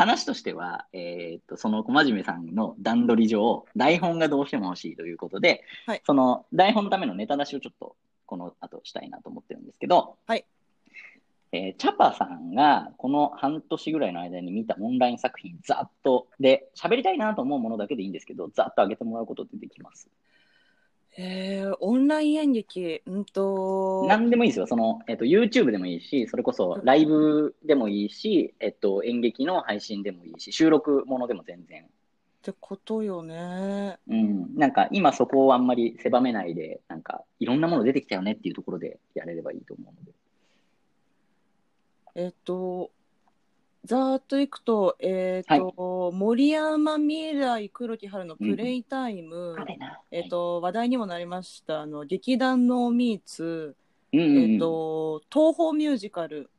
話としては、えーっと、その小真面目さんの段取り上、台本がどうしても欲しいということで、はいその台本のためのネタ出しをちょっとこの後したいなと思ってるんですけど、はいえーチャパさんがこの半年ぐらいの間に見たオンライン作品、ざっと、で、喋りたいなと思うものだけでいいんですけど、ざっと上げてもらうことってできます？えー、オンライン演劇、うんと、何でもいいですよ。その、えっと、YouTube でもいいし、それこそライブでもいいし、えっと、演劇の配信でもいいし、収録ものでも全然。ってことよね。うん。なんか、今そこをあんまり狭めないで、なんか、いろんなもの出てきたよねっていうところでやれればいいと思うので。えっと、ざーっといくと、えっと、森山未来黒木春のプレイタイム、あれな。えっと、話題にもなりました、あの、劇団のミーツ、うんうんうん、えっと、東宝ミュージカル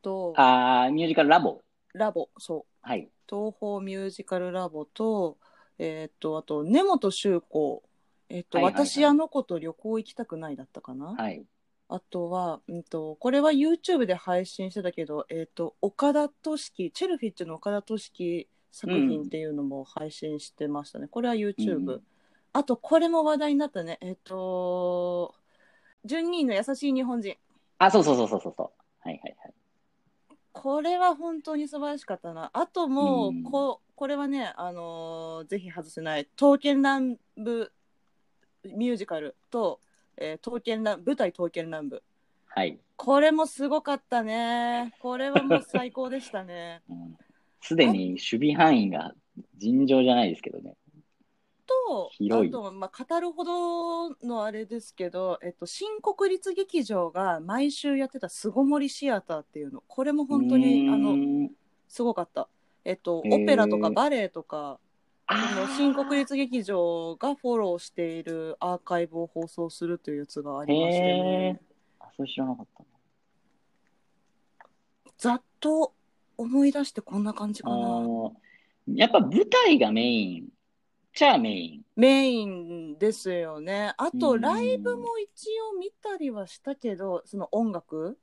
と、あーミュージカルラボ？ラボ、そう。はい。東宝ミュージカルラボと、えっと、あと、根本周子、えっと、はいはいはい私あの子と旅行行きたくないだったかな、はい。あとは、うんと、これは YouTube で配信してたけど、えっと、岡田敏樹、チェルフィッチの岡田敏樹作品っていうのも配信してましたね。これは YouTube。うんあと、これも話題になったね。えっと、12人の優しい日本人。あ、そうそうそうそうそうそう。はいはいはい。これは本当に素晴らしかったな。あともう、うんここれはね、あのーぜひ外せない、刀剣乱舞ミュージカルと、えー、刀剣乱舞台刀剣乱舞。はい。これもすごかったね。これはもう最高でしたね。うんすでに守備範囲が尋常じゃないですけどね。と、広いあと、まあ、語るほどのあれですけど、えっと、新国立劇場が毎週やってた巣ごもりシアターっていうの、これも本当に、あの、の、すごかった。えっと、オペラとかバレエとか、あそのー新国立劇場がフォローしているアーカイブを放送するというやつがありましてね。あ、それ知らなかったな。ざっと思い出してこんな感じかあな。のやっぱ舞台がメイン、じゃあメイン。メインですよね。あと、うんライブも一応見たりはしたけど、その音楽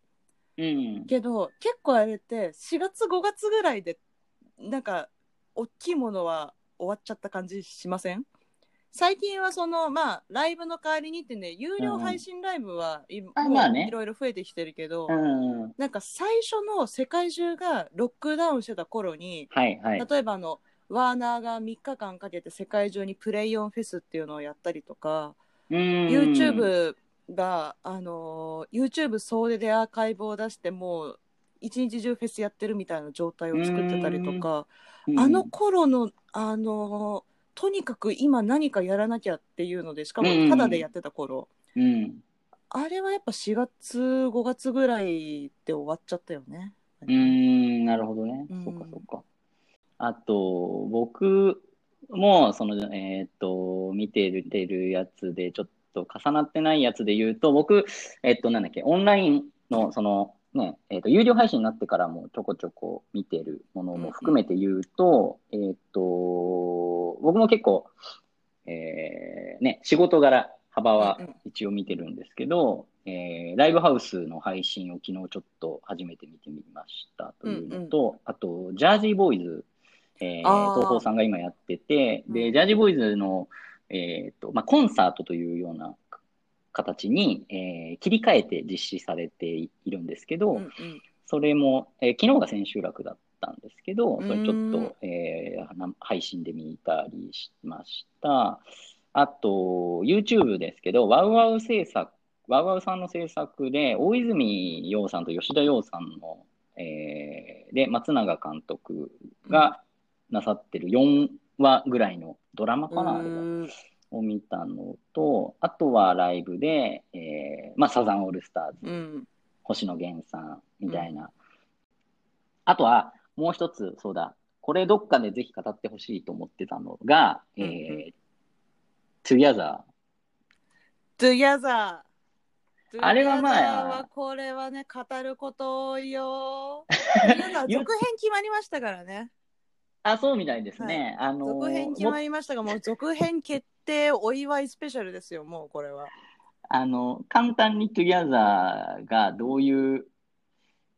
うん。けど、結構あれって4月5月ぐらいで、なんか、大きいものは終わっちゃった感じしません？最近はその、まあ、ライブの代わりにってね、有料配信ライブは、今もうあまあねいろいろ増えてきてるけど、うん。なんか最初の世界中がロックダウンしてた頃に、はいはい。例えばあのワーナーが3日間かけて世界中にプレイオンフェスっていうのをやったりとか、うん YouTube が、あのー YouTube 総出でアーカイブを出してもう一日中フェスやってるみたいな状態を作ってたりとか、うんあの頃の、あのーとにかく今何かやらなきゃっていうのでしかもうんタダでやってた頃、うん。あれはやっぱ4月5月ぐらいで終わっちゃったよね。うーん、なるほどね。うんそっかそっか。あと、僕も、その、えーっと、見てるてるやつで、ちょっと重なってないやつで言うと、僕、えっと、なんだっけ、オンラインの、その、ね、えっと、有料配信になってからもちょこちょこ見てるものも含めて言うと、えっと、僕も結構、えーね、仕事柄、幅はうんうん。一応見てるんですけど、えーライブハウスの配信を昨日ちょっと初めて見てみましたというのと、あと、ジャージーボーイズ、えー東宝さんが今やってて、で、うん。ジャージーボーイズの、えーとまあ、コンサートというような形に、えー切り替えて実施されているんですけど、うんうんそれも、えー昨日が千秋楽だったんですけど、それちょっうんと、えーな配信で見たりしました。あと、YouTube ですけど、ワウワウ制作、ワウワウさんの制作で、大泉洋さんと吉田洋さんの、えーで、松永監督がなさってる4話ぐらいのドラマかな、あれは。うんを見たのと、あとはライブで、えーまあ、サザンオールスターズ、うん。星野源さんみたいな。あとは、もう一つ、そうだ、これどっかでぜひ語ってほしいと思ってたのが、えうんうー、 Together Together あれはまあこれはね語ること多いよ 続編決まりましたからね。ー。あ、そうみたいですね。あのー続編決まりましたがもう続編決定お祝いスペシャルですよもうこれはあの、簡単に Together がどういう、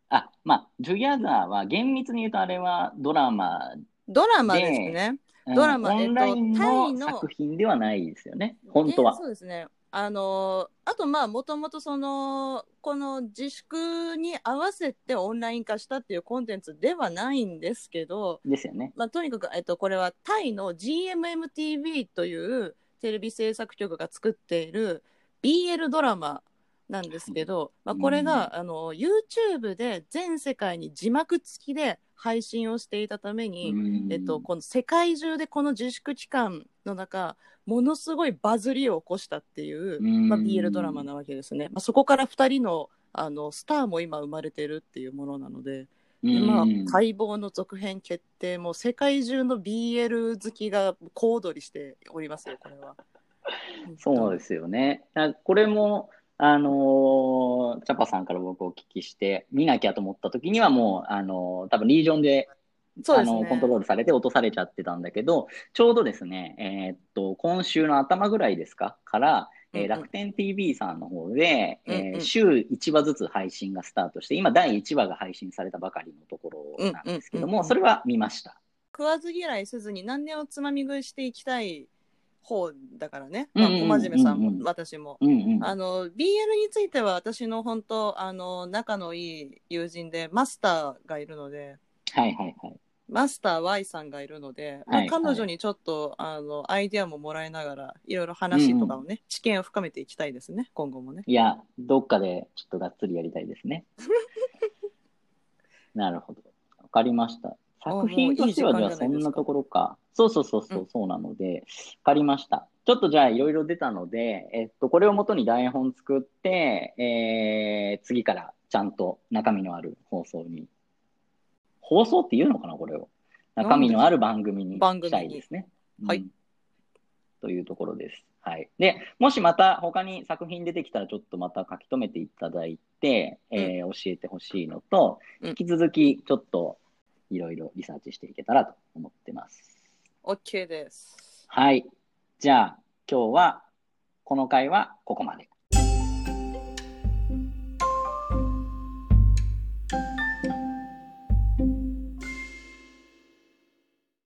あ、まあ、Together は厳密に言うとあれはドラマ、ドラマですね。うんドラマオンラインのの作品ではないですよね。本当はで。そうですね。あのあとまあもともとそのこの自粛に合わせてオンライン化したっていうコンテンツではないんですけど、ですよね。まあ、とにかく、えっと、これはタイの GMMTV というテレビ制作局が作っている BL ドラマなんですけど、まあ、これが、あの YouTube で全世界に字幕付きで配信をしていたために、うんえっと、この世界中でこの自粛期間の中ものすごいバズりを起こしたっていう、うんまあ、BL ドラマなわけですね、まあ、そこから2人のあのスターも今生まれてるっていうものなので。でまあうん、待望の続編決定も世界中の BL 好きが小躍りしておりますよこれは。そうですよね。だこれも、あのーチャパさんから僕お聞きして、見なきゃと思った時にはもう、あのー多分リージョンで、そうですね。あのコントロールされて落とされちゃってたんだけど、ちょうどですね、えーっと、今週の頭ぐらいですか？から、えーうんうん。楽天 TV さんの方で、えーうんうん。週1話ずつ配信がスタートして、今第1話が配信されたばかりのところなんですけども、うんうんうんうん。それは見ました。食わず嫌いせずに何年をつまみ食いしていきたい方だからね、うんうんうんうんまあ、小真面目さんも私も。うんうん。あの BL については私の本当あの仲のいい友人でマスターがいるので。はいはいはい。マスター Y さんがいるので、まあはい彼女にちょっとあのアイデアももらいながらいろいろ話とかをね、知見を深めていきたいですね今後もね。いや、どっかでちょっとがっつりやりたいですね。なるほど。わかりました。作品としては、じゃあもういい時間じゃないですかそんなところか。そうそうそうそうう、そうなので、わかりました。ちょっとじゃあいろいろ出たので、えっと、これをもとに台本作って、えー、次からちゃんと中身のある放送に。放送って言うのかな、これを。中身のある番組にしたいですね。はいうんというところです。はい。で、もしまた他に作品出てきたらちょっとまた書き留めていただいて、えー教えてほしいのと、うん引き続きちょっといろいろリサーチしていけたらと思ってます。OK です。はい。じゃあ今日はこの回はここまで。